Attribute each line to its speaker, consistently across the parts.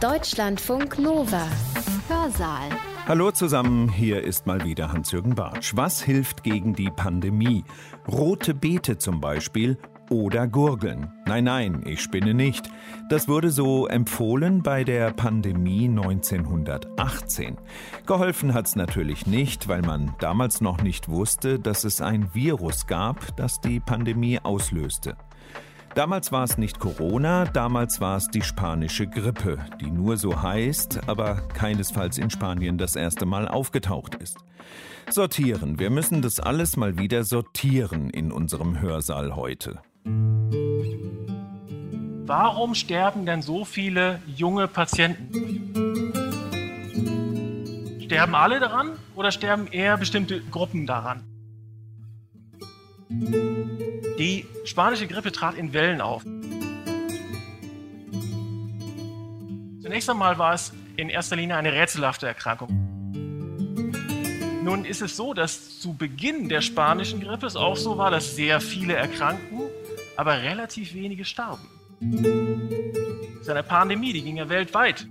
Speaker 1: Deutschlandfunk Nova. Hörsaal.
Speaker 2: Hallo zusammen, hier ist mal wieder Hans-Jürgen Bartsch. Was hilft gegen die Pandemie? Rote Beete zum Beispiel oder Gurgeln. Nein, nein, ich spinne nicht. Das wurde so empfohlen bei der Pandemie 1918. Geholfen hat's natürlich nicht, weil man damals noch nicht wusste, dass es ein Virus gab, das die Pandemie auslöste. Damals war es nicht Corona, damals war es die spanische Grippe, die nur so heißt, aber keinesfalls in Spanien das erste Mal aufgetaucht ist. Sortieren, wir müssen das alles mal wieder sortieren in unserem Hörsaal heute.
Speaker 3: Warum sterben denn so viele junge Patienten? Sterben alle daran oder sterben eher bestimmte Gruppen daran? Die spanische Grippe trat in Wellen auf. Zunächst einmal war es in erster Linie eine rätselhafte Erkrankung. Nun ist es so, dass zu Beginn der spanischen Grippe es auch so war, dass sehr viele erkrankten, aber relativ wenige starben. Das ist eine Pandemie, die ging ja weltweit.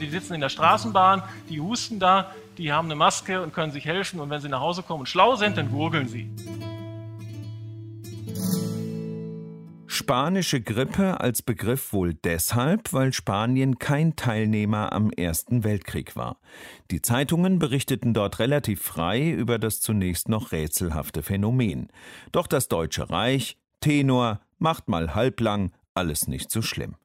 Speaker 3: Die sitzen in der Straßenbahn, die husten da, die haben eine Maske und können sich helfen und wenn sie nach Hause kommen und schlau sind, dann gurgeln sie.
Speaker 2: Spanische Grippe als Begriff wohl deshalb, weil Spanien kein Teilnehmer am Ersten Weltkrieg war. Die Zeitungen berichteten dort relativ frei über das zunächst noch rätselhafte Phänomen. Doch das Deutsche Reich, Tenor, macht mal halblang, alles nicht so schlimm.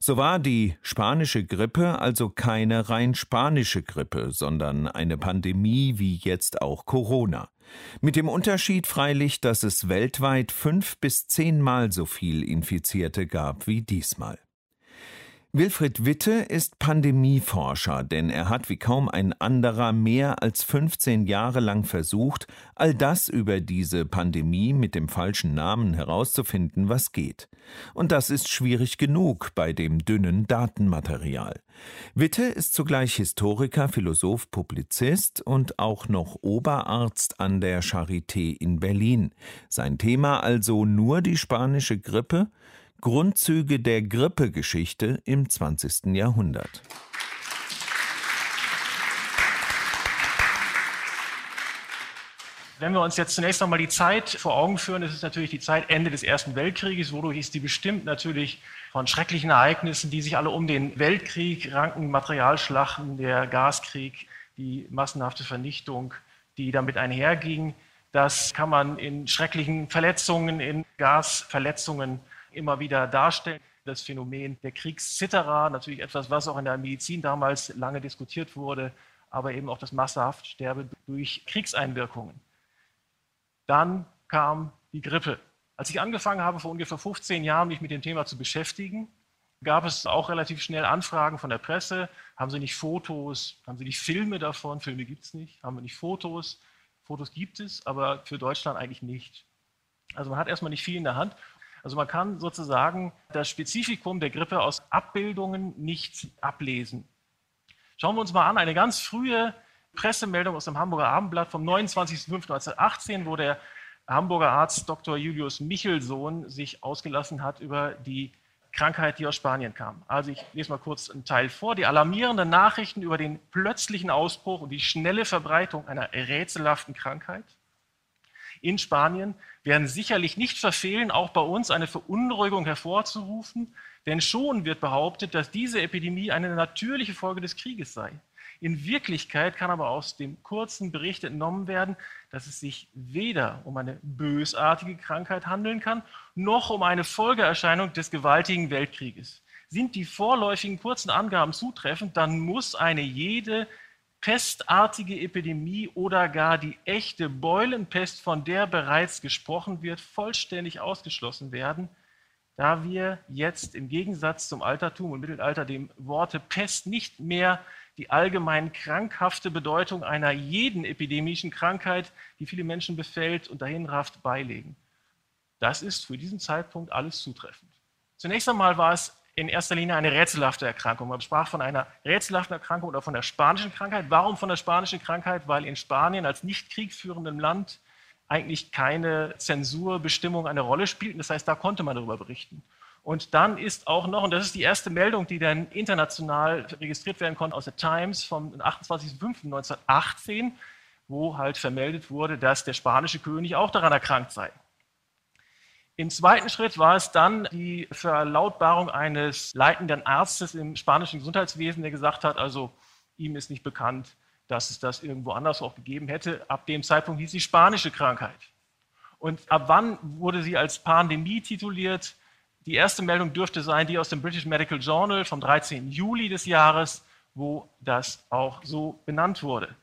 Speaker 2: So war die spanische Grippe also keine rein spanische Grippe, sondern eine Pandemie wie jetzt auch Corona. Mit dem Unterschied freilich, dass es weltweit fünf bis zehnmal so viel Infizierte gab wie diesmal. Wilfried Witte ist Pandemieforscher, denn er hat wie kaum ein anderer mehr als 15 Jahre lang versucht, all das über diese Pandemie mit dem falschen Namen herauszufinden, was geht. Und das ist schwierig genug bei dem dünnen Datenmaterial. Witte ist zugleich Historiker, Philosoph, Publizist und auch noch Oberarzt an der Charité in Berlin. Sein Thema also nur die spanische Grippe, Grundzüge der Grippegeschichte im 20. Jahrhundert.
Speaker 3: Wenn wir uns jetzt zunächst einmal die Zeit vor Augen führen, das ist natürlich die Zeit Ende des Ersten Weltkrieges, wodurch ist die bestimmt natürlich von schrecklichen Ereignissen, die sich alle um den Weltkrieg ranken, Materialschlachten, der Gaskrieg, die massenhafte Vernichtung, die damit einherging. Das kann man in schrecklichen Verletzungen, in Gasverletzungen immer wieder darstellen. Das Phänomen der Kriegszitterer, natürlich etwas, was auch in der Medizin damals lange diskutiert wurde, aber eben auch das massenhafte Sterben durch Kriegseinwirkungen. Dann kam die Grippe. Als ich angefangen habe, vor ungefähr 15 Jahren mich mit dem Thema zu beschäftigen, gab es auch relativ schnell Anfragen von der Presse. Haben Sie nicht Fotos? Haben Sie nicht Filme davon? Filme gibt es nicht. Haben wir nicht Fotos? Fotos gibt es, aber für Deutschland eigentlich nicht. Also man hat erstmal nicht viel in der Hand. Also man kann sozusagen das Spezifikum der Grippe aus Abbildungen nicht ablesen. Schauen wir uns mal an, eine ganz frühe Pressemeldung aus dem Hamburger Abendblatt vom 29.05.1918, wo der Hamburger Arzt Dr. Julius Michelsohn sich ausgelassen hat über die Krankheit, die aus Spanien kam. Also ich lese mal kurz einen Teil vor. Die alarmierenden Nachrichten über den plötzlichen Ausbruch und die schnelle Verbreitung einer rätselhaften Krankheit in Spanien werden sicherlich nicht verfehlen, auch bei uns eine Verunruhigung hervorzurufen, denn schon wird behauptet, dass diese Epidemie eine natürliche Folge des Krieges sei. In Wirklichkeit kann aber aus dem kurzen Bericht entnommen werden, dass es sich weder um eine bösartige Krankheit handeln kann, noch um eine Folgeerscheinung des gewaltigen Weltkrieges. Sind die vorläufigen kurzen Angaben zutreffend, dann muss eine jede pestartige Epidemie oder gar die echte Beulenpest, von der bereits gesprochen wird, vollständig ausgeschlossen werden, da wir jetzt im Gegensatz zum Altertum und Mittelalter dem Worte Pest nicht mehr die allgemein krankhafte Bedeutung einer jeden epidemischen Krankheit, die viele Menschen befällt und dahinrafft, beilegen. Das ist für diesen Zeitpunkt alles zutreffend. Zunächst einmal war es in erster Linie eine rätselhafte Erkrankung. Man sprach von einer rätselhaften Erkrankung oder von der spanischen Krankheit. Warum von der spanischen Krankheit? Weil in Spanien als nicht kriegführendem Land eigentlich keine Zensurbestimmung eine Rolle spielten. Das heißt, da konnte man darüber berichten. Und dann ist auch noch, und das ist die erste Meldung, die dann international registriert werden konnte aus der Times vom 28.05.1918, wo halt vermeldet wurde, dass der spanische König auch daran erkrankt sei. Im zweiten Schritt war es dann die Verlautbarung eines leitenden Arztes im spanischen Gesundheitswesen, der gesagt hat, also ihm ist nicht bekannt, dass es das irgendwo anders auch gegeben hätte. Ab dem Zeitpunkt hieß sie spanische Krankheit. Und ab wann wurde sie als Pandemie tituliert? Die erste Meldung dürfte sein die aus dem British Medical Journal vom 13. Juli des Jahres, wo das auch so benannt wurde.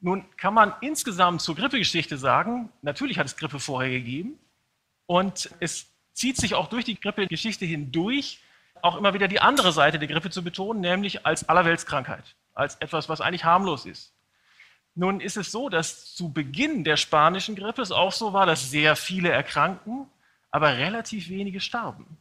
Speaker 3: Nun kann man insgesamt zur Grippegeschichte sagen, natürlich hat es Grippe vorher gegeben und es zieht sich auch durch die Grippegeschichte hindurch, auch immer wieder die andere Seite der Grippe zu betonen, nämlich als Allerweltskrankheit, als etwas, was eigentlich harmlos ist. Nun ist es so, dass zu Beginn der spanischen Grippe es auch so war, dass sehr viele erkranken aber relativ wenige starben.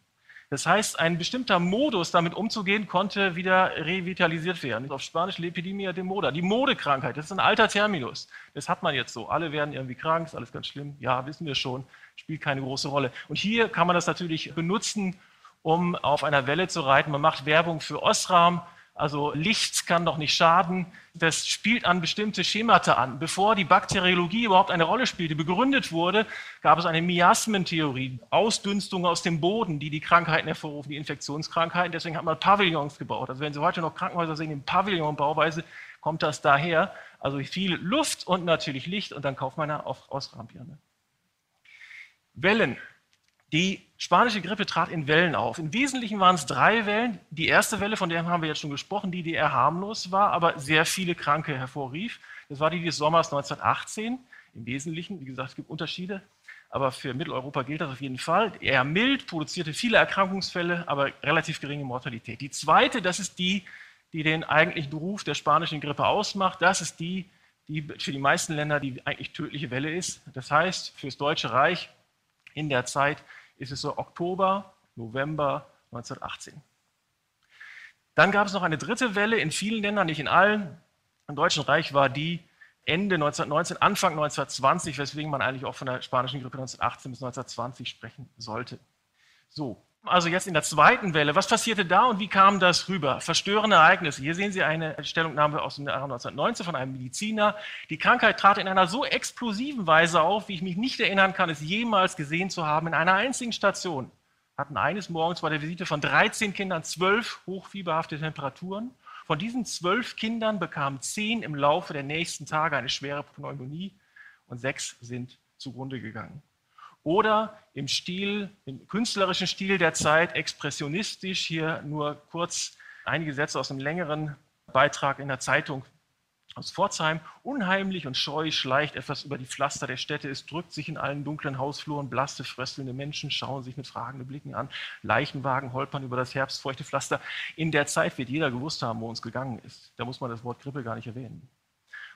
Speaker 3: Das heißt, ein bestimmter Modus, damit umzugehen, konnte wieder revitalisiert werden. Auf Spanisch Lepidemia de Moda, die Modekrankheit, das ist ein alter Terminus. Das hat man jetzt so. Alle werden irgendwie krank, ist alles ganz schlimm. Ja, wissen wir schon, spielt keine große Rolle. Und hier kann man das natürlich benutzen, um auf einer Welle zu reiten. Man macht Werbung für Osram, also Licht kann doch nicht schaden. Das spielt an bestimmte Schemata an. Bevor die Bakteriologie überhaupt eine Rolle spielte, begründet wurde, gab es eine Miasmentheorie, Ausdünstungen aus dem Boden, die die Krankheiten hervorrufen, die Infektionskrankheiten. Deswegen hat man Pavillons gebaut. Also wenn Sie heute noch Krankenhäuser sehen in Pavillonbauweise, kommt das daher. Also viel Luft und natürlich Licht und dann kauft man auf Ausrahmbirne. Wellen. Die spanische Grippe trat in Wellen auf. Im Wesentlichen waren es drei Wellen. Die erste Welle, von der haben wir jetzt schon gesprochen, die, die eher harmlos war, aber sehr viele Kranke hervorrief. Das war die des Sommers 1918. Im Wesentlichen, wie gesagt, es gibt Unterschiede, aber für Mitteleuropa gilt das auf jeden Fall. Eher mild, produzierte viele Erkrankungsfälle, aber relativ geringe Mortalität. Die zweite, das ist die, die den eigentlichen Ruf der spanischen Grippe ausmacht. Das ist die, die für die meisten Länder die eigentlich tödliche Welle ist. Das heißt, für das Deutsche Reich in der Zeit ist es so Oktober, November 1918. Dann gab es noch eine dritte Welle in vielen Ländern, nicht in allen. Im Deutschen Reich war die Ende 1919, Anfang 1920, weswegen man eigentlich auch von der spanischen Grippe 1918 bis 1920 sprechen sollte. So, also jetzt in der zweiten Welle, was passierte da und wie kam das rüber? Verstörende Ereignisse. Hier sehen Sie eine Stellungnahme aus dem Jahre 1919 von einem Mediziner. Die Krankheit trat in einer so explosiven Weise auf, wie ich mich nicht erinnern kann, es jemals gesehen zu haben. In einer einzigen Station hatten eines Morgens bei der Visite von 13 Kindern zwölf hochfieberhafte Temperaturen. Von diesen zwölf Kindern bekamen zehn im Laufe der nächsten Tage eine schwere Pneumonie und sechs sind zugrunde gegangen oder im Stil, im künstlerischen Stil der Zeit, expressionistisch, hier nur kurz einige Sätze aus einem längeren Beitrag in der Zeitung aus Pforzheim. Unheimlich und scheu schleicht etwas über die Pflaster der Städte. Es drückt sich in allen dunklen Hausfluren. Blasse, fröstelnde Menschen schauen sich mit fragenden Blicken an. Leichenwagen holpern über das herbstfeuchte Pflaster. In der Zeit wird jeder gewusst haben, wo uns gegangen ist. Da muss man das Wort Grippe gar nicht erwähnen.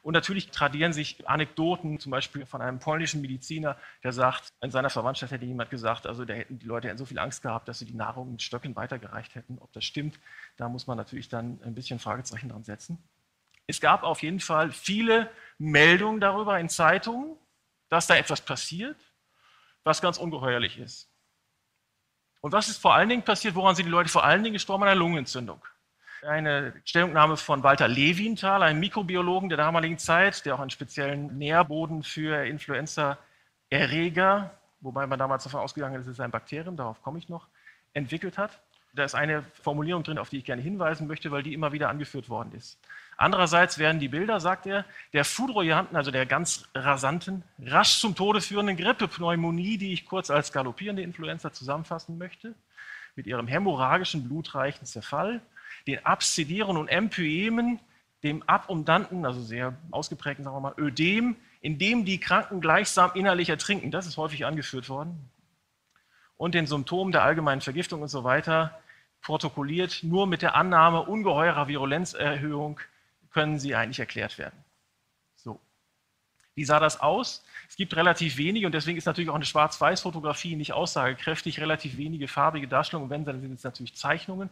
Speaker 3: Und natürlich tradieren sich Anekdoten, zum Beispiel von einem polnischen Mediziner, der sagt, in seiner Verwandtschaft hätte jemand gesagt, also da hätten die Leute so viel Angst gehabt, dass sie die Nahrung mit Stöcken weitergereicht hätten. Ob das stimmt, da muss man natürlich dann ein bisschen Fragezeichen dran setzen. Es gab auf jeden Fall viele Meldungen darüber in Zeitungen, dass da etwas passiert, was ganz ungeheuerlich ist. Und was ist vor allen Dingen passiert? Woran sind die Leute vor allen Dingen gestorben? An einer Lungenentzündung eine Stellungnahme von Walter Levinthal, einem Mikrobiologen der damaligen Zeit, der auch einen speziellen Nährboden für Influenza-Erreger, wobei man damals davon ausgegangen ist, es ist ein Bakterium, darauf komme ich noch, entwickelt hat. Da ist eine Formulierung drin, auf die ich gerne hinweisen möchte, weil die immer wieder angeführt worden ist. Andererseits werden die Bilder, sagt er, der foudroyanten, also der ganz rasanten, rasch zum Tode führenden Grippepneumonie, die ich kurz als galoppierende Influenza zusammenfassen möchte, mit ihrem hämorrhagischen, blutreichen Zerfall, den Abszedieren und Empyemen, dem abundanten, also sehr ausgeprägten, sagen wir mal, Ödem, in dem die Kranken gleichsam innerlich ertrinken. Das ist häufig angeführt worden. Und den Symptomen der allgemeinen Vergiftung und so weiter protokolliert. Nur mit der Annahme ungeheurer Virulenzerhöhung können sie eigentlich erklärt werden. So. Wie sah das aus? Es gibt relativ wenige und deswegen ist natürlich auch eine Schwarz-Weiß-Fotografie nicht aussagekräftig, relativ wenige farbige Darstellungen. Wenn, dann sind es natürlich Zeichnungen.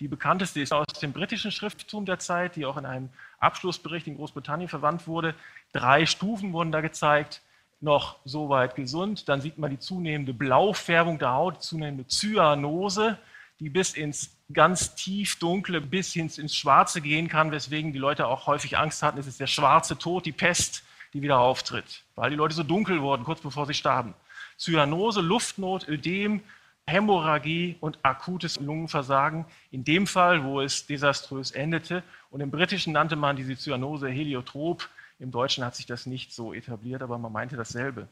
Speaker 3: Die bekannteste ist aus dem britischen Schrifttum der Zeit, die auch in einem Abschlussbericht in Großbritannien verwandt wurde. Drei Stufen wurden da gezeigt. noch soweit gesund. Dann sieht man die zunehmende Blaufärbung der Haut, zunehmende Zyanose, die bis ins ganz tief dunkle, bis hin ins Schwarze gehen kann, weswegen die Leute auch häufig Angst hatten, es ist der schwarze Tod, die Pest, die wieder auftritt, weil die Leute so dunkel wurden, kurz bevor sie starben. Zyanose, Luftnot, Ödem, Hämorrhagie und akutes Lungenversagen. In dem Fall, wo es desaströs endete. Und im Britischen nannte man diese Zyanose heliotrop. Im Deutschen hat sich das nicht so etabliert, aber man meinte dasselbe.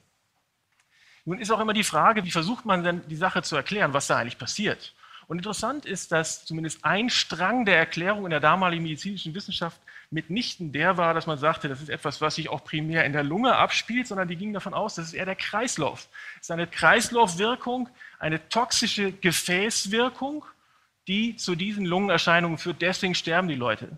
Speaker 3: Nun ist auch immer die Frage, wie versucht man denn die Sache zu erklären, was da eigentlich passiert? Und interessant ist, dass zumindest ein Strang der Erklärung in der damaligen medizinischen Wissenschaft mitnichten der war, dass man sagte, das ist etwas, was sich auch primär in der Lunge abspielt, sondern die gingen davon aus, das ist eher der Kreislauf. Es ist eine Kreislaufwirkung, eine toxische Gefäßwirkung, die zu diesen Lungenerscheinungen führt. Deswegen sterben die Leute.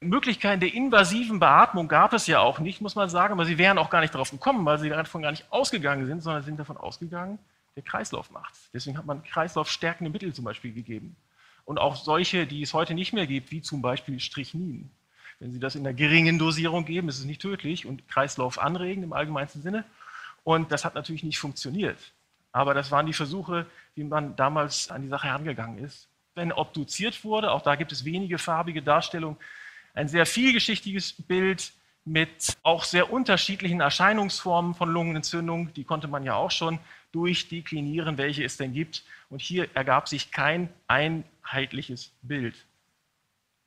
Speaker 3: Möglichkeiten der invasiven Beatmung gab es ja auch nicht, muss man sagen, aber sie wären auch gar nicht darauf gekommen, weil sie davon gar nicht ausgegangen sind, sondern sind davon ausgegangen, der Kreislauf macht. Deswegen hat man kreislaufstärkende Mittel zum Beispiel gegeben. Und auch solche, die es heute nicht mehr gibt, wie zum Beispiel Strichnin. Wenn Sie das in einer geringen Dosierung geben, ist es nicht tödlich und Kreislauf anregen im allgemeinsten Sinne. Und das hat natürlich nicht funktioniert. Aber das waren die Versuche, wie man damals an die Sache herangegangen ist. Wenn obduziert wurde, auch da gibt es wenige farbige Darstellungen, ein sehr vielgeschichtiges Bild mit auch sehr unterschiedlichen Erscheinungsformen von Lungenentzündung. Die konnte man ja auch schon durchdeklinieren, welche es denn gibt. Und hier ergab sich kein einheitliches Bild.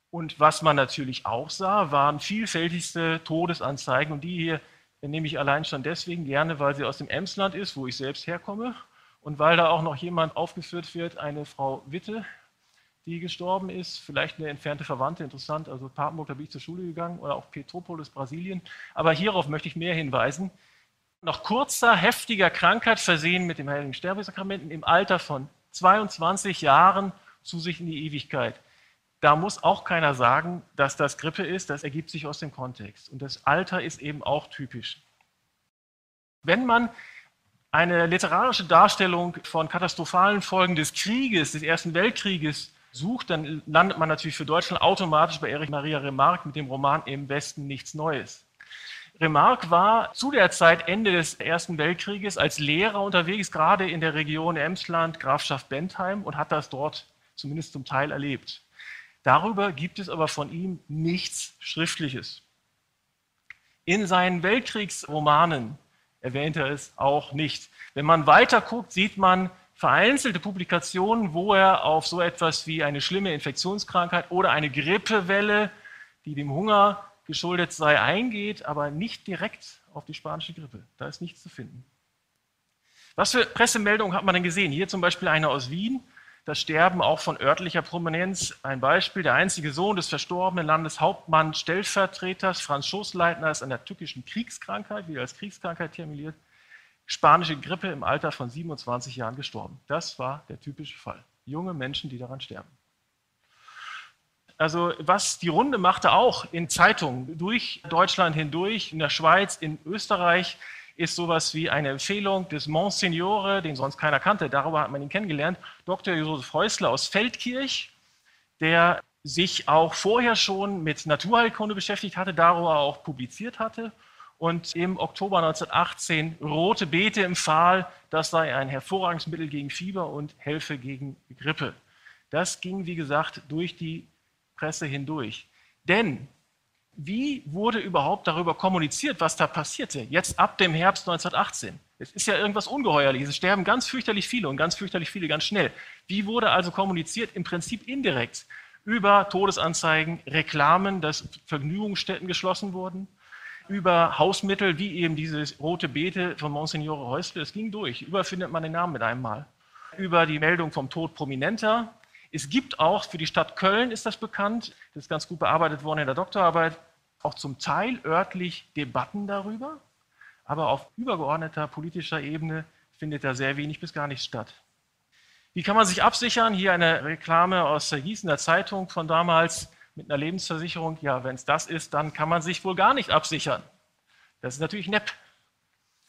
Speaker 3: Und was man natürlich auch sah, waren vielfältigste Todesanzeigen. Und die hier nehme ich allein schon deswegen gerne, weil sie aus dem Emsland ist, wo ich selbst herkomme. Und weil da auch noch jemand aufgeführt wird, eine Frau Witte, die gestorben ist, vielleicht eine entfernte Verwandte, interessant, also Papenburg, da bin ich zur Schule gegangen, oder auch Petropolis, Brasilien. Aber hierauf möchte ich mehr hinweisen nach kurzer, heftiger Krankheit versehen mit dem Heiligen Sterbesakramenten im Alter von 22 Jahren zu sich in die Ewigkeit. Da muss auch keiner sagen, dass das Grippe ist, das ergibt sich aus dem Kontext. Und das Alter ist eben auch typisch. Wenn man eine literarische Darstellung von katastrophalen Folgen des Krieges, des Ersten Weltkrieges sucht, dann landet man natürlich für Deutschland automatisch bei Erich Maria Remarque mit dem Roman Im Westen nichts Neues. Remarque war zu der Zeit Ende des Ersten Weltkrieges als Lehrer unterwegs, gerade in der Region Emsland, Grafschaft Bentheim und hat das dort zumindest zum Teil erlebt. Darüber gibt es aber von ihm nichts Schriftliches. In seinen Weltkriegsromanen erwähnt er es auch nicht. Wenn man weiter guckt, sieht man vereinzelte Publikationen, wo er auf so etwas wie eine schlimme Infektionskrankheit oder eine Grippewelle, die dem Hunger geschuldet sei, eingeht, aber nicht direkt auf die spanische Grippe. Da ist nichts zu finden. Was für Pressemeldungen hat man denn gesehen? Hier zum Beispiel eine aus Wien. Das Sterben auch von örtlicher Prominenz. Ein Beispiel, der einzige Sohn des verstorbenen Landeshauptmanns Stellvertreters Franz Schoßleitner ist an der tückischen Kriegskrankheit, wie als Kriegskrankheit terminiert, spanische Grippe im Alter von 27 Jahren gestorben. Das war der typische Fall. Junge Menschen, die daran sterben. Also was die Runde machte auch in Zeitungen durch Deutschland hindurch, in der Schweiz, in Österreich, ist sowas wie eine Empfehlung des Monsignore, den sonst keiner kannte, darüber hat man ihn kennengelernt, Dr. Josef Häusler aus Feldkirch, der sich auch vorher schon mit Naturheilkunde beschäftigt hatte, darüber auch publiziert hatte und im Oktober 1918 rote Beete empfahl, das sei ein hervorragendes Mittel gegen Fieber und helfe gegen Grippe. Das ging, wie gesagt, durch die Presse hindurch. Denn wie wurde überhaupt darüber kommuniziert, was da passierte, jetzt ab dem Herbst 1918? Es ist ja irgendwas Ungeheuerliches. Es sterben ganz fürchterlich viele und ganz fürchterlich viele ganz schnell. Wie wurde also kommuniziert? Im Prinzip indirekt über Todesanzeigen, Reklamen, dass Vergnügungsstätten geschlossen wurden, über Hausmittel wie eben diese rote Beete von Monsignore Häusle. Es ging durch. Überfindet man den Namen mit einem Mal. Über die Meldung vom Tod Prominenter, es gibt auch, für die Stadt Köln ist das bekannt, das ist ganz gut bearbeitet worden in der Doktorarbeit, auch zum Teil örtlich Debatten darüber, aber auf übergeordneter politischer Ebene findet da sehr wenig bis gar nichts statt. Wie kann man sich absichern? Hier eine Reklame aus der Gießener Zeitung von damals mit einer Lebensversicherung. Ja, wenn es das ist, dann kann man sich wohl gar nicht absichern. Das ist natürlich nepp.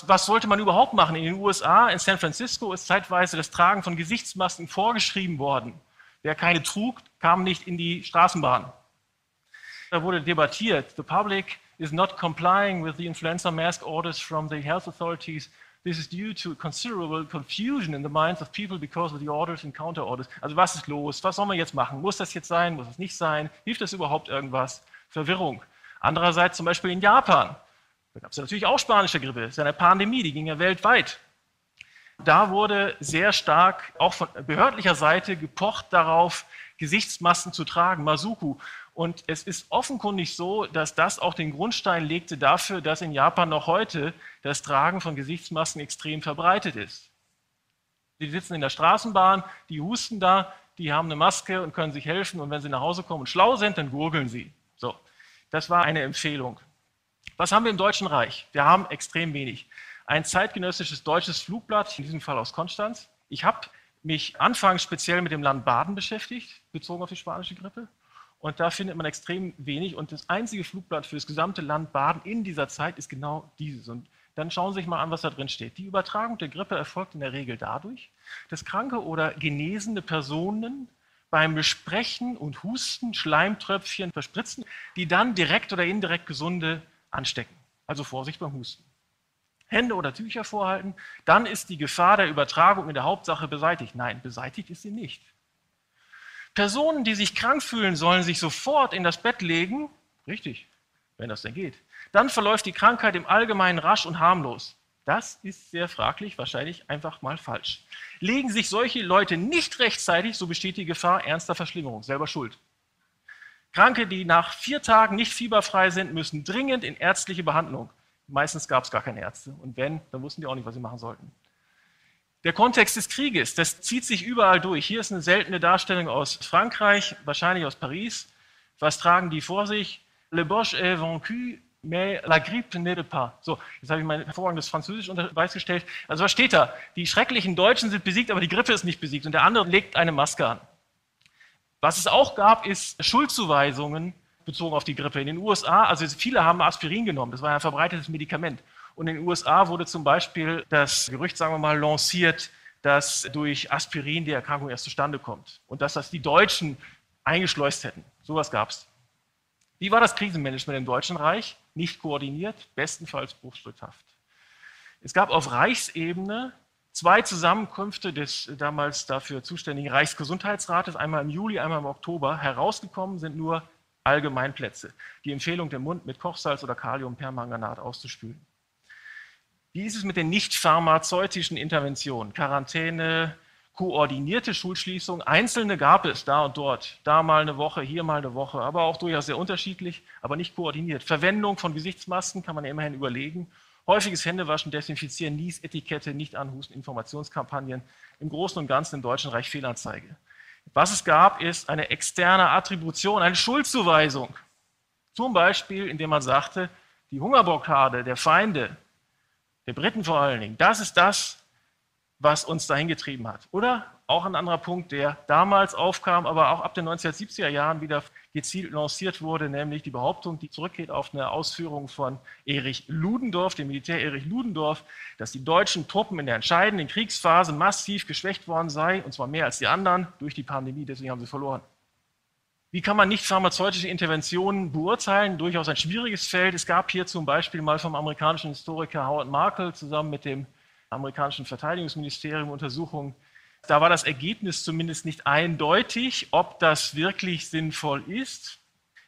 Speaker 3: Was sollte man überhaupt machen? In den USA, in San Francisco, ist zeitweise das Tragen von Gesichtsmasken vorgeschrieben worden. Wer keine trug, kam nicht in die Straßenbahn. Da wurde debattiert. The public is not complying with the influenza mask orders from the health authorities, this is due to considerable confusion in the minds of people because of the orders and counter orders. Also was ist los? Was soll man jetzt machen? Muss das jetzt sein? Muss es nicht sein? Hilft das überhaupt irgendwas? Verwirrung. Andererseits zum Beispiel in Japan. Da gab es ja natürlich auch spanische Grippe. Das ist eine Pandemie, die ging ja weltweit. Da wurde sehr stark auch von behördlicher Seite gepocht darauf, Gesichtsmasken zu tragen, Masuku. Und es ist offenkundig so, dass das auch den Grundstein legte dafür, dass in Japan noch heute das Tragen von Gesichtsmasken extrem verbreitet ist. Die sitzen in der Straßenbahn, die husten da, die haben eine Maske und können sich helfen. Und wenn sie nach Hause kommen und schlau sind, dann gurgeln sie. So, das war eine Empfehlung. Was haben wir im Deutschen Reich? Wir haben extrem wenig. Ein zeitgenössisches deutsches Flugblatt, in diesem Fall aus Konstanz. Ich habe mich anfangs speziell mit dem Land Baden beschäftigt, bezogen auf die spanische Grippe. Und da findet man extrem wenig. Und das einzige Flugblatt für das gesamte Land Baden in dieser Zeit ist genau dieses. Und dann schauen Sie sich mal an, was da drin steht. Die Übertragung der Grippe erfolgt in der Regel dadurch, dass kranke oder genesene Personen beim Besprechen und Husten Schleimtröpfchen verspritzen, die dann direkt oder indirekt Gesunde anstecken. Also Vorsicht beim Husten. Hände oder Tücher vorhalten, dann ist die Gefahr der Übertragung in der Hauptsache beseitigt. Nein, beseitigt ist sie nicht. Personen, die sich krank fühlen, sollen sich sofort in das Bett legen. Richtig, wenn das denn geht. Dann verläuft die Krankheit im Allgemeinen rasch und harmlos. Das ist sehr fraglich, wahrscheinlich einfach mal falsch. Legen sich solche Leute nicht rechtzeitig, so besteht die Gefahr ernster Verschlimmerung. Selber schuld. Kranke, die nach vier Tagen nicht fieberfrei sind, müssen dringend in ärztliche Behandlung. Meistens gab es gar keine Ärzte. Und wenn, dann wussten die auch nicht, was sie machen sollten. Der Kontext des Krieges, das zieht sich überall durch. Hier ist eine seltene Darstellung aus Frankreich, wahrscheinlich aus Paris. Was tragen die vor sich? Le Bosch est vaincu, mais la grippe n'est pas. So, jetzt habe ich mein hervorragendes Französisch unter Beweis gestellt. Also was steht da? Die schrecklichen Deutschen sind besiegt, aber die Grippe ist nicht besiegt. Und der andere legt eine Maske an. Was es auch gab, ist Schuldzuweisungen bezogen auf die Grippe. In den USA, also viele haben Aspirin genommen, das war ein verbreitetes Medikament. Und in den USA wurde zum Beispiel das Gerücht, sagen wir mal, lanciert, dass durch Aspirin die Erkrankung erst zustande kommt und dass das die Deutschen eingeschleust hätten. Sowas gab es. Wie war das Krisenmanagement im Deutschen Reich? Nicht koordiniert, bestenfalls bruchstückhaft. Es gab auf Reichsebene zwei Zusammenkünfte des damals dafür zuständigen Reichsgesundheitsrates, einmal im Juli, einmal im Oktober. Herausgekommen sind nur Allgemeinplätze. Die Empfehlung, den Mund mit Kochsalz oder Kaliumpermanganat auszuspülen. Wie ist es mit den nicht pharmazeutischen Interventionen? Quarantäne, koordinierte Schulschließung. Einzelne gab es da und dort. Da mal eine Woche, hier mal eine Woche, aber auch durchaus sehr unterschiedlich, aber nicht koordiniert. Verwendung von Gesichtsmasken kann man ja immerhin überlegen. Häufiges Händewaschen, Desinfizieren, Nies, Etikette, Nicht-Anhusten, Informationskampagnen. Im Großen und Ganzen im Deutschen Reich Fehlanzeige. Was es gab, ist eine externe Attribution, eine Schuldzuweisung. Zum Beispiel, indem man sagte, die Hungerblockade der Feinde, der Briten vor allen Dingen, das ist das, was uns dahin getrieben hat. Oder auch ein anderer Punkt, der damals aufkam, aber auch ab den 1970er Jahren wieder gezielt lanciert wurde, nämlich die Behauptung, die zurückgeht auf eine Ausführung von Erich Ludendorff, dem Militär Erich Ludendorff, dass die deutschen Truppen in der entscheidenden Kriegsphase massiv geschwächt worden seien, und zwar mehr als die anderen, durch die Pandemie, deswegen haben sie verloren. Wie kann man nicht pharmazeutische Interventionen beurteilen? Durchaus ein schwieriges Feld. Es gab hier zum Beispiel mal vom amerikanischen Historiker Howard Markle zusammen mit dem amerikanischen Verteidigungsministerium Untersuchungen. Da war das Ergebnis zumindest nicht eindeutig, ob das wirklich sinnvoll ist.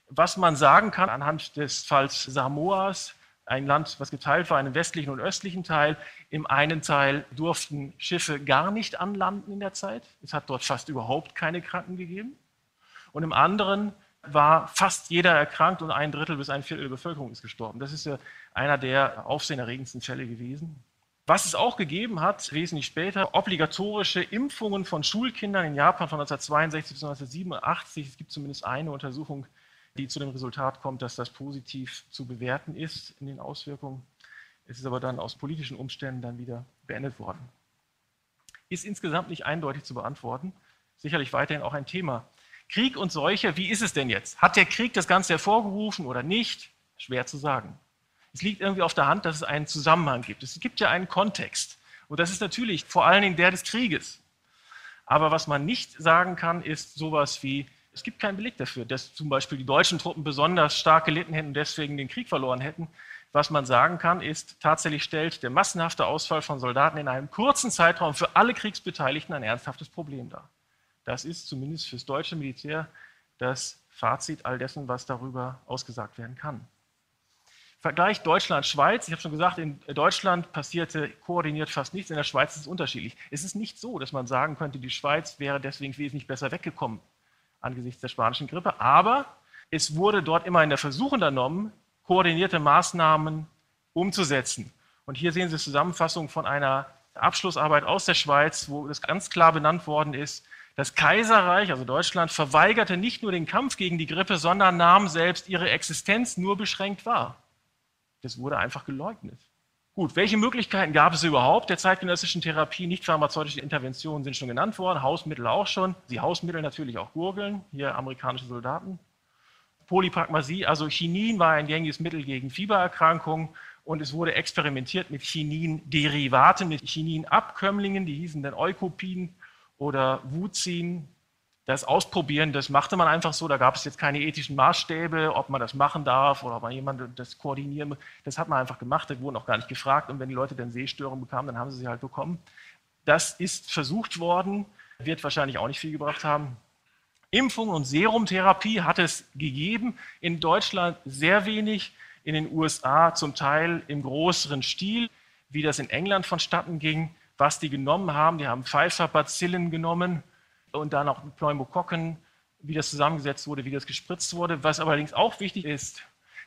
Speaker 3: Was man sagen kann anhand des Falls Samoas, ein Land, was geteilt war in den westlichen und östlichen Teil. Im einen Teil durften Schiffe gar nicht anlanden in der Zeit. Es hat dort fast überhaupt keine Kranken gegeben. Und im anderen war fast jeder erkrankt und ein Drittel bis ein Viertel der Bevölkerung ist gestorben. Das ist ja einer der aufsehenerregendsten Fälle gewesen. Was es auch gegeben hat, wesentlich später, obligatorische Impfungen von Schulkindern in Japan von 1962 bis 1987. Es gibt zumindest eine Untersuchung, die zu dem Resultat kommt, dass das positiv zu bewerten ist in den Auswirkungen. Es ist aber dann aus politischen Umständen dann wieder beendet worden. Ist insgesamt nicht eindeutig zu beantworten. Sicherlich weiterhin auch ein Thema. Krieg und Seuche, wie ist es denn jetzt? Hat der Krieg das Ganze hervorgerufen oder nicht? Schwer zu sagen. Es liegt irgendwie auf der Hand, dass es einen Zusammenhang gibt. Es gibt ja einen Kontext. Und das ist natürlich vor allen Dingen der des Krieges. Aber was man nicht sagen kann, ist sowas wie, Es gibt keinen Beleg dafür, dass zum Beispiel die deutschen Truppen besonders stark gelitten hätten und deswegen den Krieg verloren hätten. Was man sagen kann, ist, tatsächlich stellt der massenhafte Ausfall von Soldaten in einem kurzen Zeitraum für alle Kriegsbeteiligten ein ernsthaftes Problem dar. Das ist zumindest fürs deutsche Militär das Fazit all dessen, was darüber ausgesagt werden kann. Vergleich Deutschland-Schweiz. Ich habe schon gesagt, in Deutschland passierte koordiniert fast nichts, in der Schweiz ist es unterschiedlich. Es ist nicht so, dass man sagen könnte, die Schweiz wäre deswegen wesentlich besser weggekommen angesichts der spanischen Grippe, aber es wurde dort immer in der Versuch unternommen, koordinierte Maßnahmen umzusetzen. Und hier sehen Sie Zusammenfassung von einer Abschlussarbeit aus der Schweiz, wo das ganz klar benannt worden ist, das Kaiserreich, also Deutschland, verweigerte nicht nur den Kampf gegen die Grippe, sondern nahm selbst ihre Existenz nur beschränkt wahr. Das wurde einfach geleugnet. Gut, welche Möglichkeiten gab es überhaupt der zeitgenössischen Therapie? Nicht pharmazeutische Interventionen sind schon genannt worden, Hausmittel auch schon. Die Hausmittel natürlich auch Gurgeln, hier amerikanische Soldaten. Polypragmasie, also Chinin war ein gängiges Mittel gegen Fiebererkrankungen und es wurde experimentiert mit Chinin-Derivaten, mit Chinin-Abkömmlingen, die hießen dann Eukopin oder Wuzin. Das Ausprobieren, das machte man einfach so, da gab es jetzt keine ethischen Maßstäbe, ob man das machen darf oder ob man jemand das koordinieren muss. Das hat man einfach gemacht, da wurden auch gar nicht gefragt und wenn die Leute dann Sehstörungen bekamen, dann haben sie sie halt bekommen. Das ist versucht worden, wird wahrscheinlich auch nicht viel gebracht haben. Impfung und Serumtherapie hat es gegeben. In Deutschland sehr wenig, in den USA zum Teil im größeren Stil, wie das in England vonstatten ging. Was die genommen haben, die haben Pfeiffer-Bazillen genommen und dann auch Pneumokokken, wie das zusammengesetzt wurde, wie das gespritzt wurde. Was allerdings auch wichtig ist,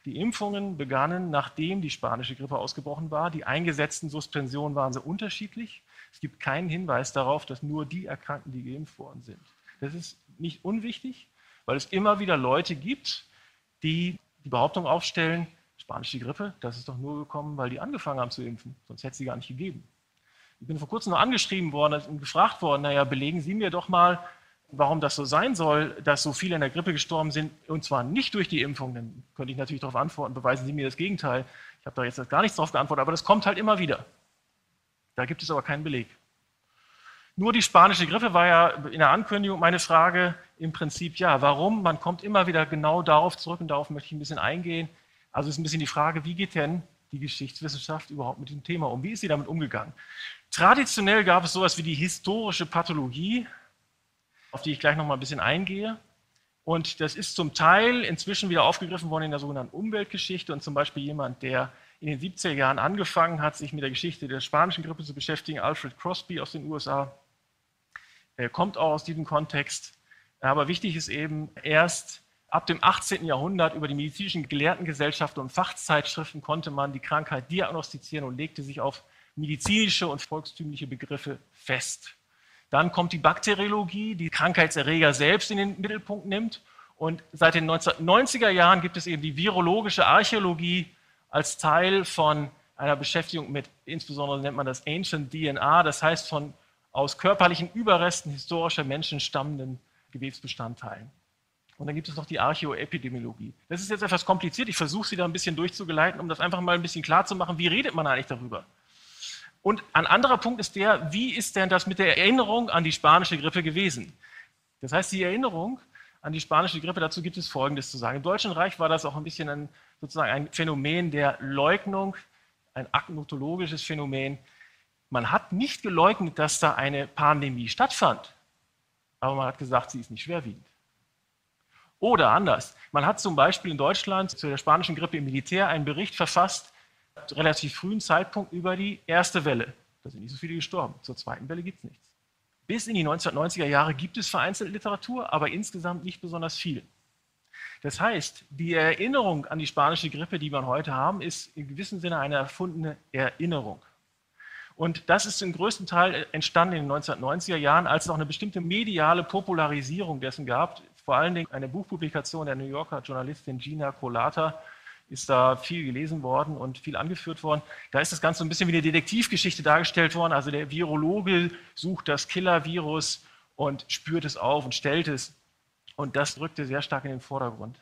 Speaker 3: die Impfungen begannen, nachdem die spanische Grippe ausgebrochen war. Die eingesetzten Suspensionen waren sehr unterschiedlich. Es gibt keinen Hinweis darauf, dass nur die erkrankten, die geimpft worden sind. Das ist nicht unwichtig, weil es immer wieder Leute gibt, die die Behauptung aufstellen, spanische Grippe, das ist doch nur gekommen, weil die angefangen haben zu impfen, sonst hätte es sie gar nicht gegeben. Ich bin vor kurzem noch angeschrieben worden und gefragt worden, naja, belegen Sie mir doch mal, warum das so sein soll, dass so viele in der Grippe gestorben sind, und zwar nicht durch die Impfung. Dann könnte ich natürlich darauf antworten, beweisen Sie mir das Gegenteil. Ich habe da jetzt gar nichts darauf geantwortet, aber das kommt halt immer wieder. Da gibt es aber keinen Beleg. Nur die spanische Grippe war ja in der Ankündigung meine Frage im Prinzip, ja, warum? Man kommt immer wieder genau darauf zurück und darauf möchte ich ein bisschen eingehen. Also ist ein bisschen die Frage, wie geht denn die Geschichtswissenschaft überhaupt mit dem Thema um? Wie ist sie damit umgegangen? Traditionell gab es sowas wie die historische Pathologie, auf die ich gleich noch mal ein bisschen eingehe. Und das ist zum Teil inzwischen wieder aufgegriffen worden in der sogenannten Umweltgeschichte und zum Beispiel jemand, der in den 70er Jahren angefangen hat, sich mit der Geschichte der spanischen Grippe zu beschäftigen, Alfred Crosby aus den USA, er kommt auch aus diesem Kontext. Aber wichtig ist eben, erst ab dem 18. Jahrhundert über die medizinischen Gelehrtengesellschaften und Fachzeitschriften konnte man die Krankheit diagnostizieren und legte sich auf medizinische und volkstümliche Begriffe fest. Dann kommt die Bakteriologie, die Krankheitserreger selbst in den Mittelpunkt nimmt. Und seit den 1990er Jahren gibt es eben die virologische Archäologie als Teil von einer Beschäftigung mit, insbesondere nennt man das Ancient DNA, das heißt von aus körperlichen Überresten historischer Menschen stammenden Gewebsbestandteilen. Und dann gibt es noch die Archäoepidemiologie. Das ist jetzt etwas kompliziert. Ich versuche Sie da ein bisschen durchzugeleiten, um das einfach mal ein bisschen klar zu machen. Wie redet man eigentlich darüber? Und ein anderer Punkt ist der, wie ist denn das mit der Erinnerung an die spanische Grippe gewesen? Das heißt, die Erinnerung an die spanische Grippe, dazu gibt es Folgendes zu sagen. Im Deutschen Reich war das auch ein bisschen ein, sozusagen ein Phänomen der Leugnung, ein agnotologisches Phänomen. Man hat nicht geleugnet, dass da eine Pandemie stattfand, aber man hat gesagt, sie ist nicht schwerwiegend. Oder anders, man hat zum Beispiel in Deutschland zu der spanischen Grippe im Militär einen Bericht verfasst, relativ frühen Zeitpunkt über die erste Welle. Da sind nicht so viele gestorben. Zur zweiten Welle gibt es nichts. Bis in die 1990er Jahre gibt es vereinzelt Literatur, aber insgesamt nicht besonders viel. Das heißt, die Erinnerung an die spanische Grippe, die wir heute haben, ist in gewissem Sinne eine erfundene Erinnerung. Und das ist im größten Teil entstanden in den 1990er Jahren, als es auch eine bestimmte mediale Popularisierung dessen gab. Vor allen Dingen eine Buchpublikation der New Yorker Journalistin Gina Colata ist da viel gelesen worden und viel angeführt worden. Da ist das Ganze ein bisschen wie eine Detektivgeschichte dargestellt worden. Also der Virologe sucht das Killer-Virus und spürt es auf und stellt es. Und das rückte sehr stark in den Vordergrund.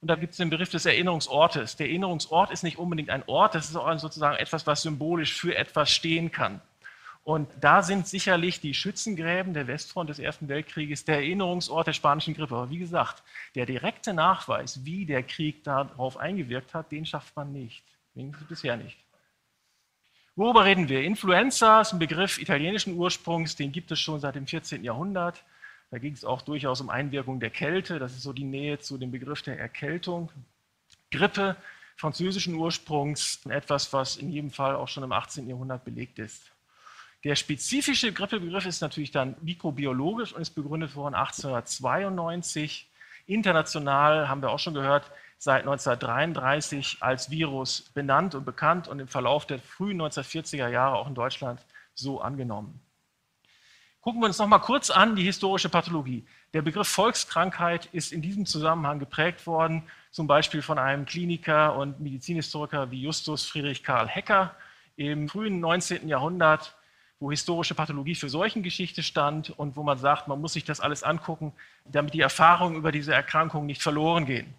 Speaker 3: Und da gibt es den Begriff des Erinnerungsortes. Der Erinnerungsort ist nicht unbedingt ein Ort, das ist auch sozusagen etwas, was symbolisch für etwas stehen kann. Und da sind sicherlich die Schützengräben der Westfront des Ersten Weltkrieges der Erinnerungsort der spanischen Grippe. Aber wie gesagt, der direkte Nachweis, wie der Krieg darauf eingewirkt hat, den schafft man nicht. Wenigstens bisher nicht. Worüber reden wir? Influenza ist ein Begriff italienischen Ursprungs, den gibt es schon seit dem 14. Jahrhundert. Da ging es auch durchaus um Einwirkung der Kälte, das ist so die Nähe zu dem Begriff der Erkältung. Grippe französischen Ursprungs, etwas, was in jedem Fall auch schon im 18. Jahrhundert belegt ist. Der spezifische Grippebegriff ist natürlich dann mikrobiologisch und ist begründet worden 1892. International haben wir auch schon gehört, seit 1933 als Virus benannt und bekannt und im Verlauf der frühen 1940er Jahre auch in Deutschland so angenommen. Gucken wir uns noch mal kurz an die historische Pathologie. Der Begriff Volkskrankheit ist in diesem Zusammenhang geprägt worden, zum Beispiel von einem Kliniker und Medizinhistoriker wie Justus Friedrich Karl Hecker im frühen 19. Jahrhundert wo historische Pathologie für Seuchengeschichte stand und wo man sagt, man muss sich das alles angucken, damit die Erfahrungen über diese Erkrankung nicht verloren gehen.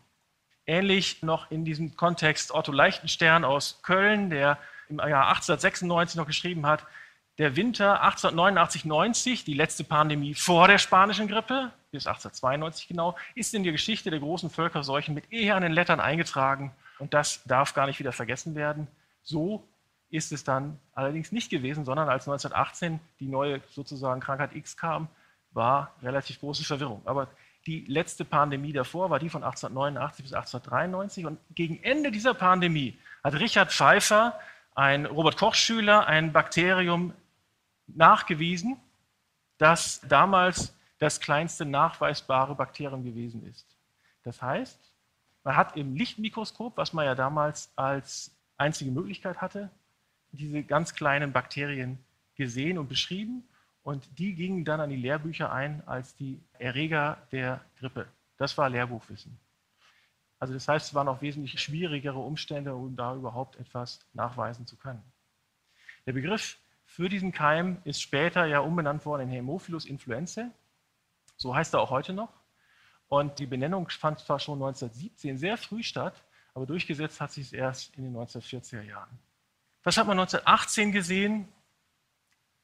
Speaker 3: Ähnlich noch in diesem Kontext Otto Leichtenstern aus Köln, der im Jahr 1896 noch geschrieben hat, der Winter 1889-90, die letzte Pandemie vor der spanischen Grippe, bis 1892 genau, ist in die Geschichte der großen Völkerseuchen mit ehernen Lettern eingetragen und das darf gar nicht wieder vergessen werden. So ist es dann allerdings nicht gewesen, sondern als 1918 die neue sozusagen Krankheit X kam, war relativ große Verwirrung. Aber die letzte Pandemie davor war die von 1889 bis 1893 und gegen Ende dieser Pandemie hat Richard Pfeiffer, ein Robert Koch-Schüler, ein Bakterium nachgewiesen, das damals das kleinste nachweisbare Bakterium gewesen ist. Das heißt, man hat im Lichtmikroskop, was man ja damals als einzige Möglichkeit hatte, diese ganz kleinen Bakterien gesehen und beschrieben und die gingen dann an die Lehrbücher ein als die Erreger der Grippe. Das war Lehrbuchwissen. Also das heißt, es waren auch wesentlich schwierigere Umstände, um da überhaupt etwas nachweisen zu können. Der Begriff für diesen Keim ist später ja umbenannt worden in Hämophilus influenzae. So heißt er auch heute noch. Und die Benennung fand zwar schon 1917 sehr früh statt, aber durchgesetzt hat sich es erst in den 1940er Jahren. Was hat man 1918 gesehen?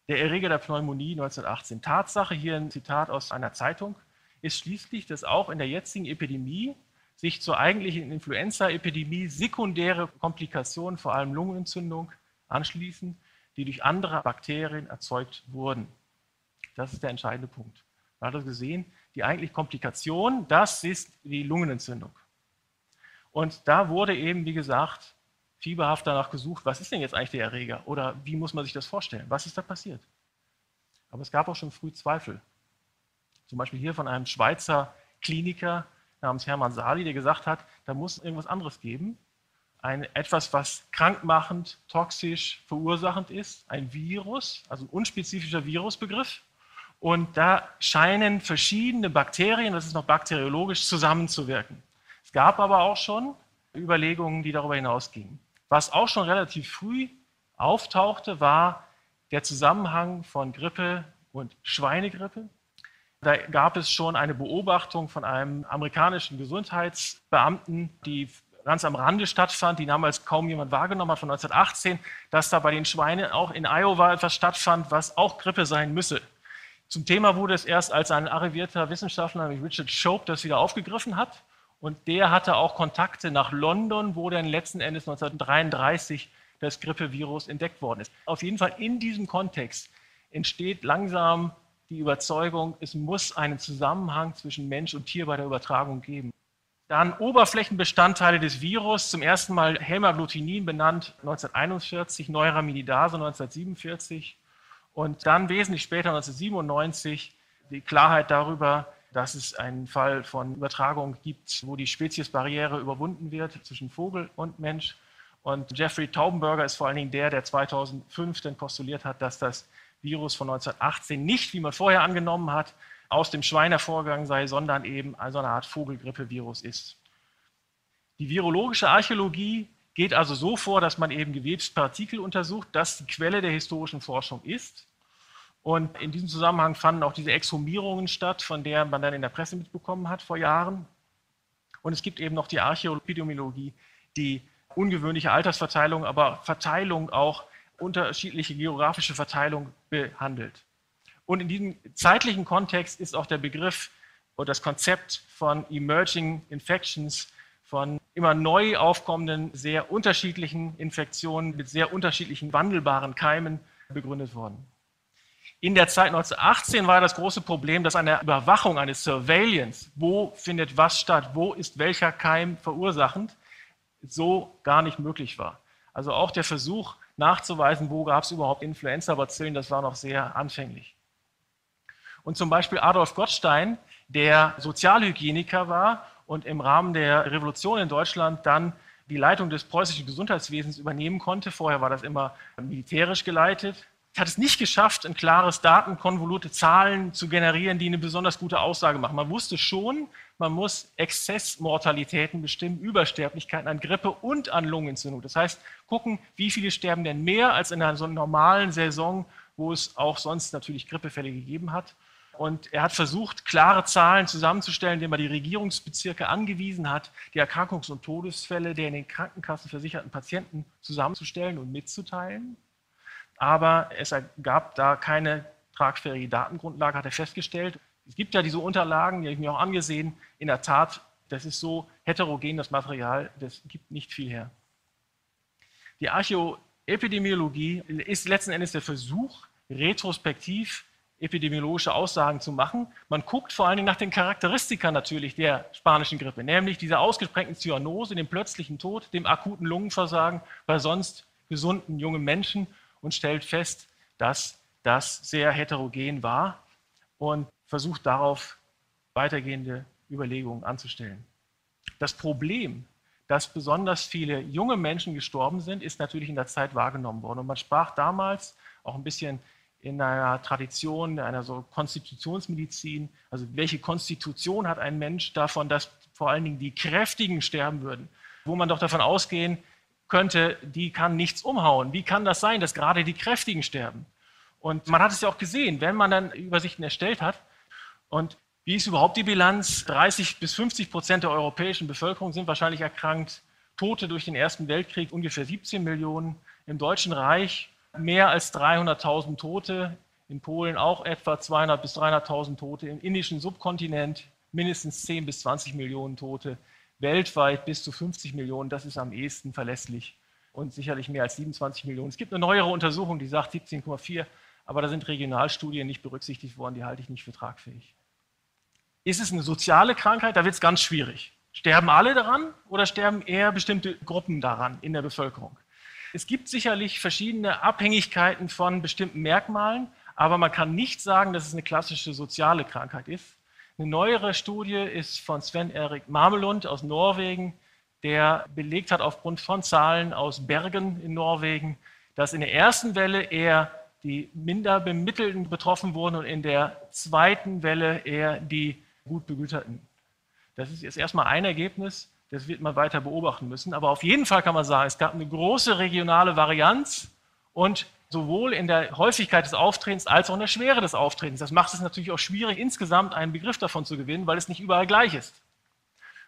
Speaker 3: Der Erreger der Pneumonie 1918. Tatsache, hier ein Zitat aus einer Zeitung, ist schließlich, dass auch in der jetzigen Epidemie sich zur eigentlichen Influenza-Epidemie sekundäre Komplikationen, vor allem Lungenentzündung, anschließen, die durch andere Bakterien erzeugt wurden. Das ist der entscheidende Punkt. Man hat das gesehen, die eigentliche Komplikation, das ist die Lungenentzündung. Und da wurde eben, wie gesagt, fieberhaft danach gesucht, was ist denn jetzt eigentlich der Erreger oder wie muss man sich das vorstellen? Was ist da passiert? Aber es gab auch schon früh Zweifel. Zum Beispiel hier von einem Schweizer Kliniker namens Hermann Sali, der gesagt hat, da muss irgendwas anderes geben. Ein, etwas, was krankmachend, toxisch, verursachend ist, ein Virus, also ein unspezifischer Virusbegriff. Und da scheinen verschiedene Bakterien, das ist noch bakteriologisch, zusammenzuwirken. Es gab aber auch schon Überlegungen, die darüber hinausgingen. Was auch schon relativ früh auftauchte, war der Zusammenhang von Grippe und Schweinegrippe. Da gab es schon eine Beobachtung von einem amerikanischen Gesundheitsbeamten, die ganz am Rande stattfand, die damals kaum jemand wahrgenommen hat, von 1918, dass da bei den Schweinen auch in Iowa etwas stattfand, was auch Grippe sein müsse. Zum Thema wurde es erst, als ein arrivierter Wissenschaftler, nämlich Richard Shope, das wieder aufgegriffen hat. Und der hatte auch Kontakte nach London, wo dann letzten Endes 1933 das Grippevirus entdeckt worden ist. Auf jeden Fall in diesem Kontext entsteht langsam die Überzeugung, es muss einen Zusammenhang zwischen Mensch und Tier bei der Übertragung geben. Dann Oberflächenbestandteile des Virus, zum ersten Mal Hämagglutinin benannt 1941, Neuraminidase 1947 und dann wesentlich später 1997 die Klarheit darüber, dass es einen Fall von Übertragung gibt, wo die Speziesbarriere überwunden wird zwischen Vogel und Mensch. Und Jeffrey Taubenberger ist vor allen Dingen der, der 2005 dann postuliert hat, dass das Virus von 1918 nicht, wie man vorher angenommen hat, aus dem Schwein hervorgegangen sei, sondern eben also eine Art Vogelgrippevirus ist. Die virologische Archäologie geht also so vor, dass man eben Gewebspartikel untersucht, das die Quelle der historischen Forschung ist. Und in diesem Zusammenhang fanden auch diese Exhumierungen statt, von der man dann in der Presse mitbekommen hat vor Jahren. Und es gibt eben noch die Archäopidemiologie, die ungewöhnliche Altersverteilung, aber Verteilung auch unterschiedliche geografische Verteilung behandelt. Und in diesem zeitlichen Kontext ist auch der Begriff oder das Konzept von Emerging Infections, von immer neu aufkommenden, sehr unterschiedlichen Infektionen mit sehr unterschiedlichen wandelbaren Keimen begründet worden. In der Zeit 1918 war das große Problem, dass eine Überwachung, eine Surveillance, wo findet was statt, wo ist welcher Keim verursachend, so gar nicht möglich war. Also auch der Versuch nachzuweisen, wo gab es überhaupt Influenza-Bazillen, das war noch sehr anfänglich. Und zum Beispiel Adolf Gottstein, der Sozialhygieniker war und im Rahmen der Revolution in Deutschland dann die Leitung des preußischen Gesundheitswesens übernehmen konnte. Vorher war das immer militärisch geleitet hat es nicht geschafft, ein klares Datenkonvolute Zahlen zu generieren, die eine besonders gute Aussage machen. Man wusste schon, man muss Exzessmortalitäten bestimmen, Übersterblichkeiten an Grippe und an Lungenentzündung. Das heißt, gucken, wie viele sterben denn mehr als in einer so normalen Saison, wo es auch sonst natürlich Grippefälle gegeben hat. Und er hat versucht, klare Zahlen zusammenzustellen, indem er die Regierungsbezirke angewiesen hat, die Erkrankungs- und Todesfälle der in den Krankenkassen versicherten Patienten zusammenzustellen und mitzuteilen aber es gab da keine tragfähige Datengrundlage, hat er festgestellt. Es gibt ja diese Unterlagen, die habe ich mir auch angesehen. In der Tat, das ist so heterogen, das Material, das gibt nicht viel her. Die Archäoepidemiologie ist letzten Endes der Versuch, retrospektiv epidemiologische Aussagen zu machen. Man guckt vor allen Dingen nach den Charakteristika natürlich der spanischen Grippe, nämlich dieser ausgesprengten Zyanose, dem plötzlichen Tod, dem akuten Lungenversagen bei sonst gesunden jungen Menschen und stellt fest, dass das sehr heterogen war und versucht darauf weitergehende Überlegungen anzustellen. Das Problem, dass besonders viele junge Menschen gestorben sind, ist natürlich in der Zeit wahrgenommen worden. Und man sprach damals auch ein bisschen in einer Tradition, einer so Konstitutionsmedizin, also welche Konstitution hat ein Mensch davon, dass vor allen Dingen die Kräftigen sterben würden, wo man doch davon ausgehen könnte, die kann nichts umhauen. Wie kann das sein, dass gerade die Kräftigen sterben? Und man hat es ja auch gesehen, wenn man dann Übersichten erstellt hat. Und wie ist überhaupt die Bilanz? 30 bis 50 Prozent der europäischen Bevölkerung sind wahrscheinlich erkrankt. Tote durch den Ersten Weltkrieg ungefähr 17 Millionen. Im Deutschen Reich mehr als 300.000 Tote. In Polen auch etwa 200 bis 300.000 Tote. Im indischen Subkontinent mindestens 10 bis 20 Millionen Tote weltweit bis zu 50 Millionen, das ist am ehesten verlässlich und sicherlich mehr als 27 Millionen. Es gibt eine neuere Untersuchung, die sagt 17,4, aber da sind Regionalstudien nicht berücksichtigt worden, die halte ich nicht für tragfähig. Ist es eine soziale Krankheit? Da wird es ganz schwierig. Sterben alle daran oder sterben eher bestimmte Gruppen daran in der Bevölkerung? Es gibt sicherlich verschiedene Abhängigkeiten von bestimmten Merkmalen, aber man kann nicht sagen, dass es eine klassische soziale Krankheit ist. Eine neuere Studie ist von Sven-Erik Marmelund aus Norwegen, der belegt hat aufgrund von Zahlen aus Bergen in Norwegen, dass in der ersten Welle eher die minder Bemittelten betroffen wurden und in der zweiten Welle eher die gut Begüterten. Das ist jetzt erstmal ein Ergebnis, das wird man weiter beobachten müssen. Aber auf jeden Fall kann man sagen, es gab eine große regionale Varianz und sowohl in der Häufigkeit des Auftretens als auch in der Schwere des Auftretens. Das macht es natürlich auch schwierig, insgesamt einen Begriff davon zu gewinnen, weil es nicht überall gleich ist.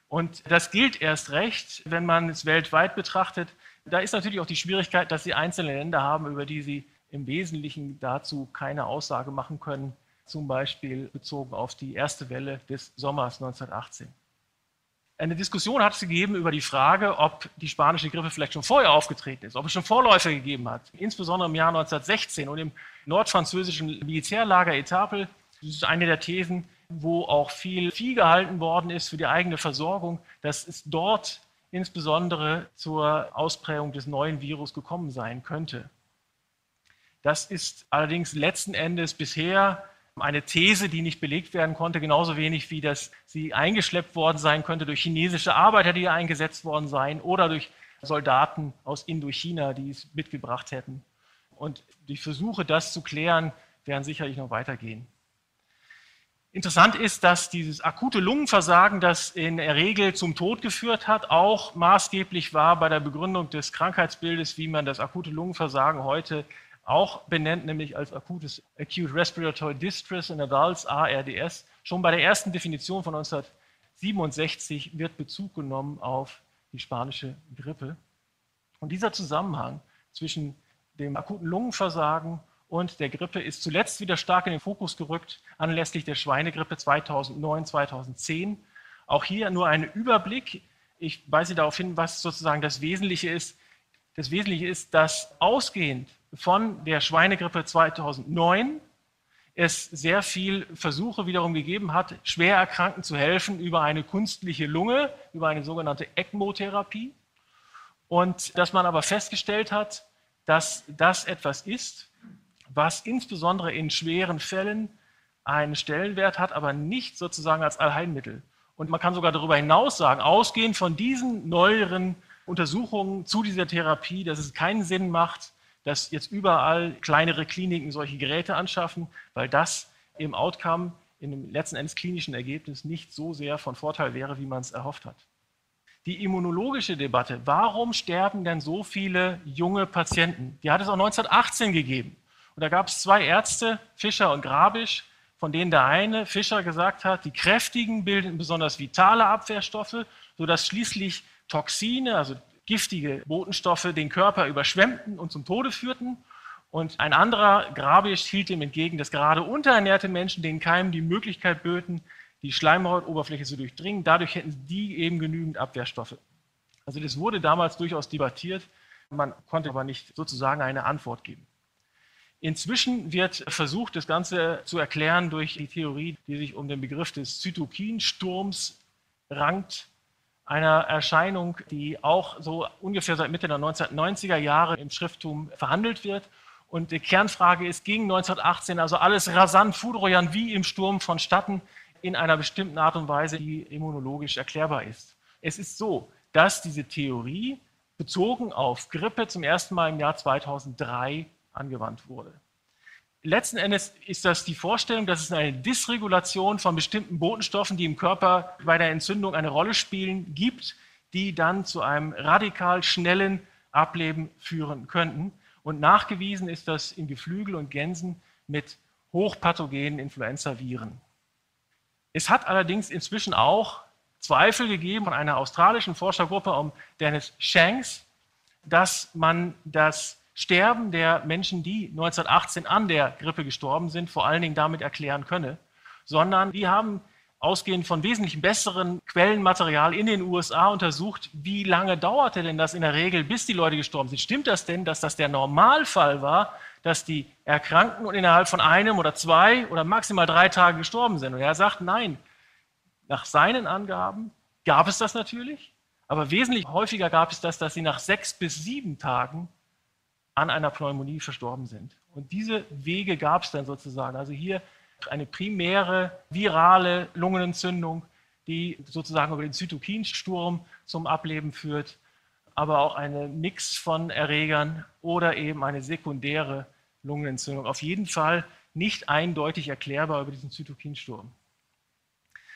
Speaker 3: Und das gilt erst recht, wenn man es weltweit betrachtet. Da ist natürlich auch die Schwierigkeit, dass Sie einzelne Länder haben, über die Sie im Wesentlichen dazu keine Aussage machen können, zum Beispiel bezogen auf die erste Welle des Sommers 1918. Eine Diskussion hat es gegeben über die Frage, ob die spanische Grippe vielleicht schon vorher aufgetreten ist, ob es schon Vorläufer gegeben hat. Insbesondere im Jahr 1916 und im nordfranzösischen Militärlager Etapel. Das ist eine der Thesen, wo auch viel Vieh gehalten worden ist für die eigene Versorgung, dass es dort insbesondere zur Ausprägung des neuen Virus gekommen sein könnte. Das ist allerdings letzten Endes bisher eine These, die nicht belegt werden konnte, genauso wenig wie dass sie eingeschleppt worden sein könnte durch chinesische Arbeiter, die eingesetzt worden seien, oder durch Soldaten aus Indochina, die es mitgebracht hätten. Und die Versuche, das zu klären, werden sicherlich noch weitergehen. Interessant ist, dass dieses akute Lungenversagen, das in der Regel zum Tod geführt hat, auch maßgeblich war bei der Begründung des Krankheitsbildes, wie man das akute Lungenversagen heute auch benennt, nämlich als akutes Acute Respiratory Distress in Adults, ARDS. Schon bei der ersten Definition von 1967 wird Bezug genommen auf die spanische Grippe. Und dieser Zusammenhang zwischen dem akuten Lungenversagen und der Grippe ist zuletzt wieder stark in den Fokus gerückt, anlässlich der Schweinegrippe 2009, 2010. Auch hier nur ein Überblick. Ich weise darauf hin, was sozusagen das Wesentliche ist. Das Wesentliche ist, dass ausgehend von der Schweinegrippe 2009 es sehr viel Versuche wiederum gegeben hat, schwer Erkrankten zu helfen über eine künstliche Lunge, über eine sogenannte ECMO-Therapie. Und dass man aber festgestellt hat, dass das etwas ist, was insbesondere in schweren Fällen einen Stellenwert hat, aber nicht sozusagen als Allheilmittel. Und man kann sogar darüber hinaus sagen, ausgehend von diesen neueren Untersuchungen zu dieser Therapie, dass es keinen Sinn macht, dass jetzt überall kleinere Kliniken solche Geräte anschaffen, weil das im Outcome, in dem letzten Endes klinischen Ergebnis nicht so sehr von Vorteil wäre, wie man es erhofft hat. Die immunologische Debatte, warum sterben denn so viele junge Patienten? Die hat es auch 1918 gegeben. Und da gab es zwei Ärzte, Fischer und Grabisch, von denen der eine, Fischer, gesagt hat, die Kräftigen bilden besonders vitale Abwehrstoffe, sodass schließlich Toxine, also giftige Botenstoffe, den Körper überschwemmten und zum Tode führten. Und ein anderer, Grabisch, hielt dem entgegen, dass gerade unterernährte Menschen den Keimen die Möglichkeit böten, die Schleimhautoberfläche zu durchdringen. Dadurch hätten die eben genügend Abwehrstoffe. Also das wurde damals durchaus debattiert. Man konnte aber nicht sozusagen eine Antwort geben. Inzwischen wird versucht, das Ganze zu erklären durch die Theorie, die sich um den Begriff des Zytokinsturms rankt, einer Erscheinung, die auch so ungefähr seit Mitte der 1990er Jahre im Schrifttum verhandelt wird. Und die Kernfrage ist, ging 1918 also alles rasant, foudroyant wie im Sturm vonstatten in einer bestimmten Art und Weise, die immunologisch erklärbar ist? Es ist so, dass diese Theorie bezogen auf Grippe zum ersten Mal im Jahr 2003 angewandt wurde. Letzten Endes ist das die Vorstellung, dass es eine Dysregulation von bestimmten Botenstoffen, die im Körper bei der Entzündung eine Rolle spielen, gibt, die dann zu einem radikal schnellen Ableben führen könnten. Und nachgewiesen ist das in Geflügel und Gänsen mit hochpathogenen Influenza-Viren. Es hat allerdings inzwischen auch Zweifel gegeben von einer australischen Forschergruppe um Dennis Shanks, dass man das Sterben der Menschen, die 1918 an der Grippe gestorben sind, vor allen Dingen damit erklären könne, sondern die haben ausgehend von wesentlich besseren Quellenmaterial in den USA untersucht, wie lange dauerte denn das in der Regel, bis die Leute gestorben sind. Stimmt das denn, dass das der Normalfall war, dass die erkrankten innerhalb von einem oder zwei oder maximal drei Tagen gestorben sind? Und er sagt, nein, nach seinen Angaben gab es das natürlich, aber wesentlich häufiger gab es das, dass sie nach sechs bis sieben Tagen an einer Pneumonie verstorben sind. Und diese Wege gab es dann sozusagen. Also hier eine primäre virale Lungenentzündung, die sozusagen über den Zytokinsturm zum Ableben führt, aber auch eine Mix von Erregern oder eben eine sekundäre Lungenentzündung. Auf jeden Fall nicht eindeutig erklärbar über diesen Zytokinsturm.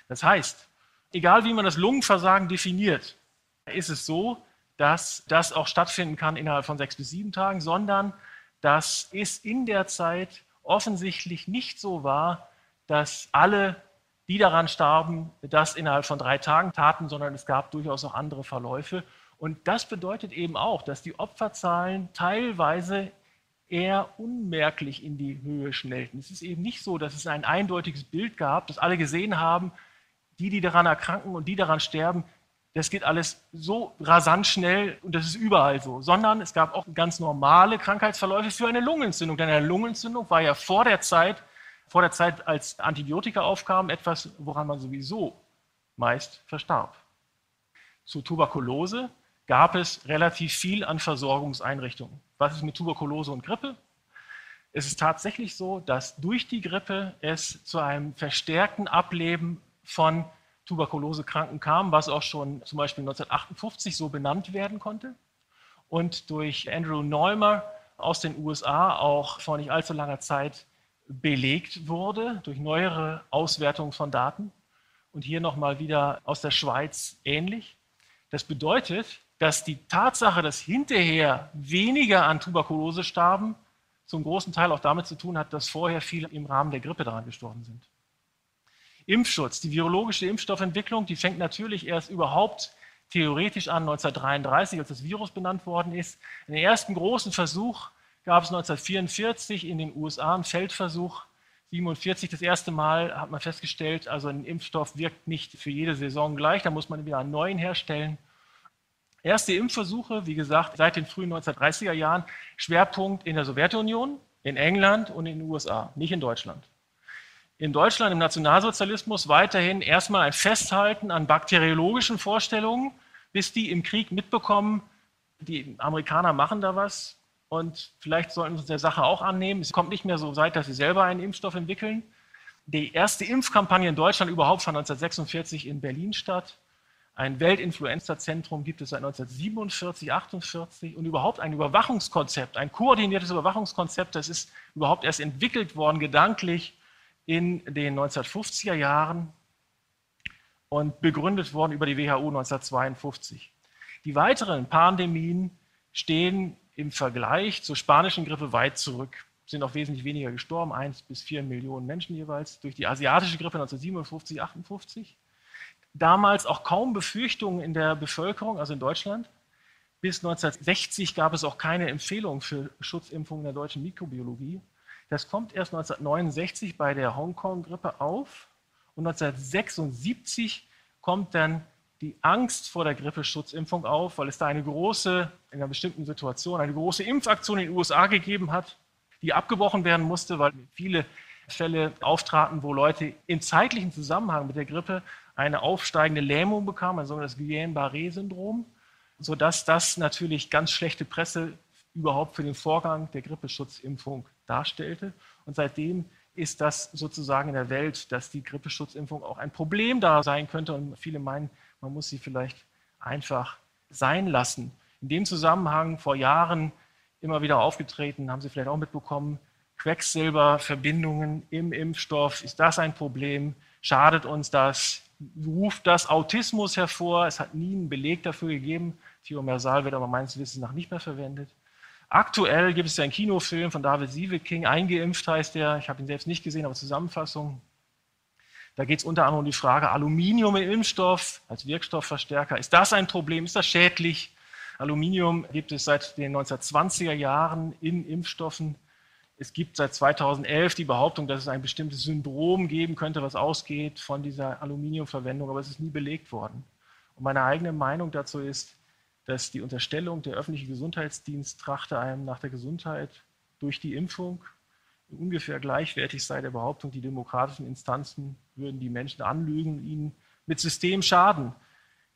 Speaker 3: Das heißt, egal wie man das Lungenversagen definiert, ist es so, dass das auch stattfinden kann innerhalb von sechs bis sieben Tagen, sondern dass es in der Zeit offensichtlich nicht so war, dass alle, die daran starben, das innerhalb von drei Tagen taten, sondern es gab durchaus auch andere Verläufe. Und das bedeutet eben auch, dass die Opferzahlen teilweise eher unmerklich in die Höhe schnellten. Es ist eben nicht so, dass es ein eindeutiges Bild gab, das alle gesehen haben, die, die daran erkranken und die daran sterben, das geht alles so rasant schnell und das ist überall so, sondern es gab auch ganz normale Krankheitsverläufe für eine Lungenentzündung. Denn eine Lungenentzündung war ja vor der Zeit, vor der Zeit, als Antibiotika aufkamen, etwas, woran man sowieso meist verstarb. Zur Tuberkulose gab es relativ viel an Versorgungseinrichtungen. Was ist mit Tuberkulose und Grippe? Es ist tatsächlich so, dass durch die Grippe es zu einem verstärkten Ableben von Tuberkulosekranken kam, was auch schon zum Beispiel 1958 so benannt werden konnte und durch Andrew Neumer aus den USA auch vor nicht allzu langer Zeit belegt wurde durch neuere Auswertungen von Daten und hier nochmal wieder aus der Schweiz ähnlich. Das bedeutet, dass die Tatsache, dass hinterher weniger an Tuberkulose starben, zum großen Teil auch damit zu tun hat, dass vorher viele im Rahmen der Grippe daran gestorben sind. Impfschutz, die virologische Impfstoffentwicklung, die fängt natürlich erst überhaupt theoretisch an 1933, als das Virus benannt worden ist. Den ersten großen Versuch gab es 1944 in den USA einen Feldversuch. 1947 das erste Mal hat man festgestellt, also ein Impfstoff wirkt nicht für jede Saison gleich, da muss man wieder einen neuen herstellen. Erste Impfversuche, wie gesagt, seit den frühen 1930er Jahren, Schwerpunkt in der Sowjetunion, in England und in den USA, nicht in Deutschland. In Deutschland im Nationalsozialismus weiterhin erstmal ein Festhalten an bakteriologischen Vorstellungen, bis die im Krieg mitbekommen, die Amerikaner machen da was und vielleicht sollten wir uns der Sache auch annehmen. Es kommt nicht mehr so weit, dass sie selber einen Impfstoff entwickeln. Die erste Impfkampagne in Deutschland überhaupt fand 1946 in Berlin statt. Ein Weltinfluenza-Zentrum gibt es seit 1947, 48 und überhaupt ein Überwachungskonzept, ein koordiniertes Überwachungskonzept, das ist überhaupt erst entwickelt worden, gedanklich in den 1950er Jahren und begründet worden über die WHO 1952. Die weiteren Pandemien stehen im Vergleich zur spanischen Grippe weit zurück, sind auch wesentlich weniger gestorben, 1 bis 4 Millionen Menschen jeweils, durch die asiatische Grippe 1957, 58 damals auch kaum Befürchtungen in der Bevölkerung, also in Deutschland. Bis 1960 gab es auch keine Empfehlung für Schutzimpfungen der deutschen Mikrobiologie. Das kommt erst 1969 bei der Hongkong-Grippe auf und 1976 kommt dann die Angst vor der Grippeschutzimpfung auf, weil es da eine große, in einer bestimmten Situation, eine große Impfaktion in den USA gegeben hat, die abgebrochen werden musste, weil viele Fälle auftraten, wo Leute im zeitlichen Zusammenhang mit der Grippe eine aufsteigende Lähmung bekam, ein sogenanntes Guillain-Barré-Syndrom, sodass das natürlich ganz schlechte Presse überhaupt für den Vorgang der Grippeschutzimpfung darstellte. Und seitdem ist das sozusagen in der Welt, dass die Grippeschutzimpfung auch ein Problem da sein könnte. Und viele meinen, man muss sie vielleicht einfach sein lassen. In dem Zusammenhang vor Jahren immer wieder aufgetreten, haben Sie vielleicht auch mitbekommen, Quecksilberverbindungen im Impfstoff. Ist das ein Problem? Schadet uns das? ruft das Autismus hervor. Es hat nie einen Beleg dafür gegeben. Thiomersal wird aber meines Wissens nach nicht mehr verwendet. Aktuell gibt es ja einen Kinofilm von David Sieveking, Eingeimpft heißt der. Ich habe ihn selbst nicht gesehen, aber Zusammenfassung. Da geht es unter anderem um die Frage Aluminium im Impfstoff als Wirkstoffverstärker. Ist das ein Problem? Ist das schädlich? Aluminium gibt es seit den 1920er Jahren in Impfstoffen. Es gibt seit 2011 die Behauptung, dass es ein bestimmtes Syndrom geben könnte, was ausgeht von dieser Aluminiumverwendung, aber es ist nie belegt worden. Und meine eigene Meinung dazu ist, dass die Unterstellung, der öffentliche Gesundheitsdienst trachte einem nach der Gesundheit durch die Impfung ungefähr gleichwertig sei der Behauptung, die demokratischen Instanzen würden die Menschen anlügen, ihnen mit System schaden.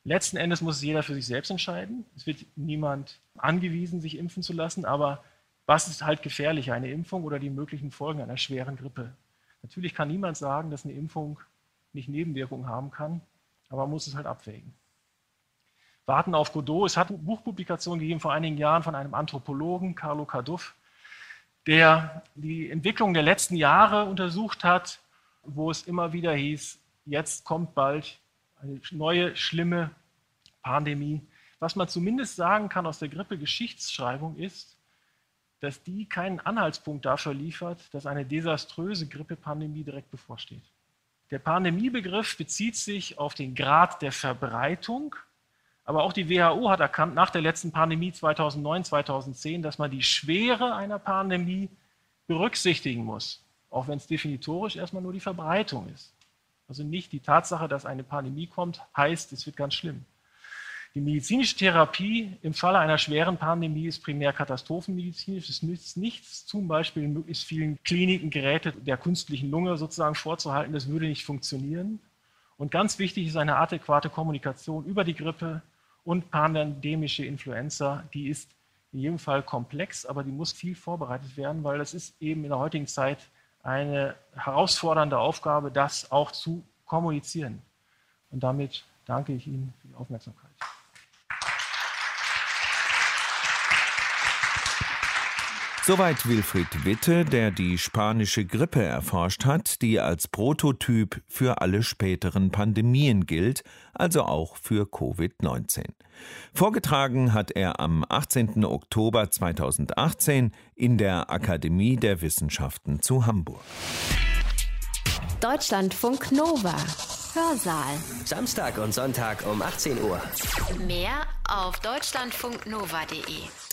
Speaker 3: Letzten Endes muss es jeder für sich selbst entscheiden. Es wird niemand angewiesen, sich impfen zu lassen, aber was ist halt gefährlicher, eine Impfung oder die möglichen Folgen einer schweren Grippe? Natürlich kann niemand sagen, dass eine Impfung nicht Nebenwirkungen haben kann, aber man muss es halt abwägen. Warten auf Godot. Es hat eine Buchpublikation gegeben vor einigen Jahren von einem Anthropologen, Carlo Carduff, der die Entwicklung der letzten Jahre untersucht hat, wo es immer wieder hieß, jetzt kommt bald eine neue schlimme Pandemie. Was man zumindest sagen kann aus der Grippe-Geschichtsschreibung ist, dass die keinen Anhaltspunkt dafür liefert, dass eine desaströse Grippepandemie direkt bevorsteht. Der Pandemiebegriff bezieht sich auf den Grad der Verbreitung, aber auch die WHO hat erkannt nach der letzten Pandemie 2009, 2010, dass man die Schwere einer Pandemie berücksichtigen muss, auch wenn es definitorisch erstmal nur die Verbreitung ist. Also nicht die Tatsache, dass eine Pandemie kommt, heißt, es wird ganz schlimm. Die medizinische Therapie im Falle einer schweren Pandemie ist primär katastrophenmedizinisch. Es nützt nichts, zum Beispiel in möglichst vielen Kliniken Geräte der künstlichen Lunge sozusagen vorzuhalten. Das würde nicht funktionieren. Und ganz wichtig ist eine adäquate Kommunikation über die Grippe und pandemische Influenza. Die ist in jedem Fall komplex, aber die muss viel vorbereitet werden, weil das ist eben in der heutigen Zeit eine herausfordernde Aufgabe, das auch zu kommunizieren. Und damit danke ich Ihnen für die Aufmerksamkeit.
Speaker 2: Soweit Wilfried Witte, der die spanische Grippe erforscht hat, die als Prototyp für alle späteren Pandemien gilt, also auch für Covid-19. Vorgetragen hat er am 18. Oktober 2018 in der Akademie der Wissenschaften zu Hamburg.
Speaker 1: Deutschlandfunk Nova. Hörsaal.
Speaker 4: Samstag und Sonntag um 18 Uhr.
Speaker 1: Mehr auf deutschlandfunknova.de.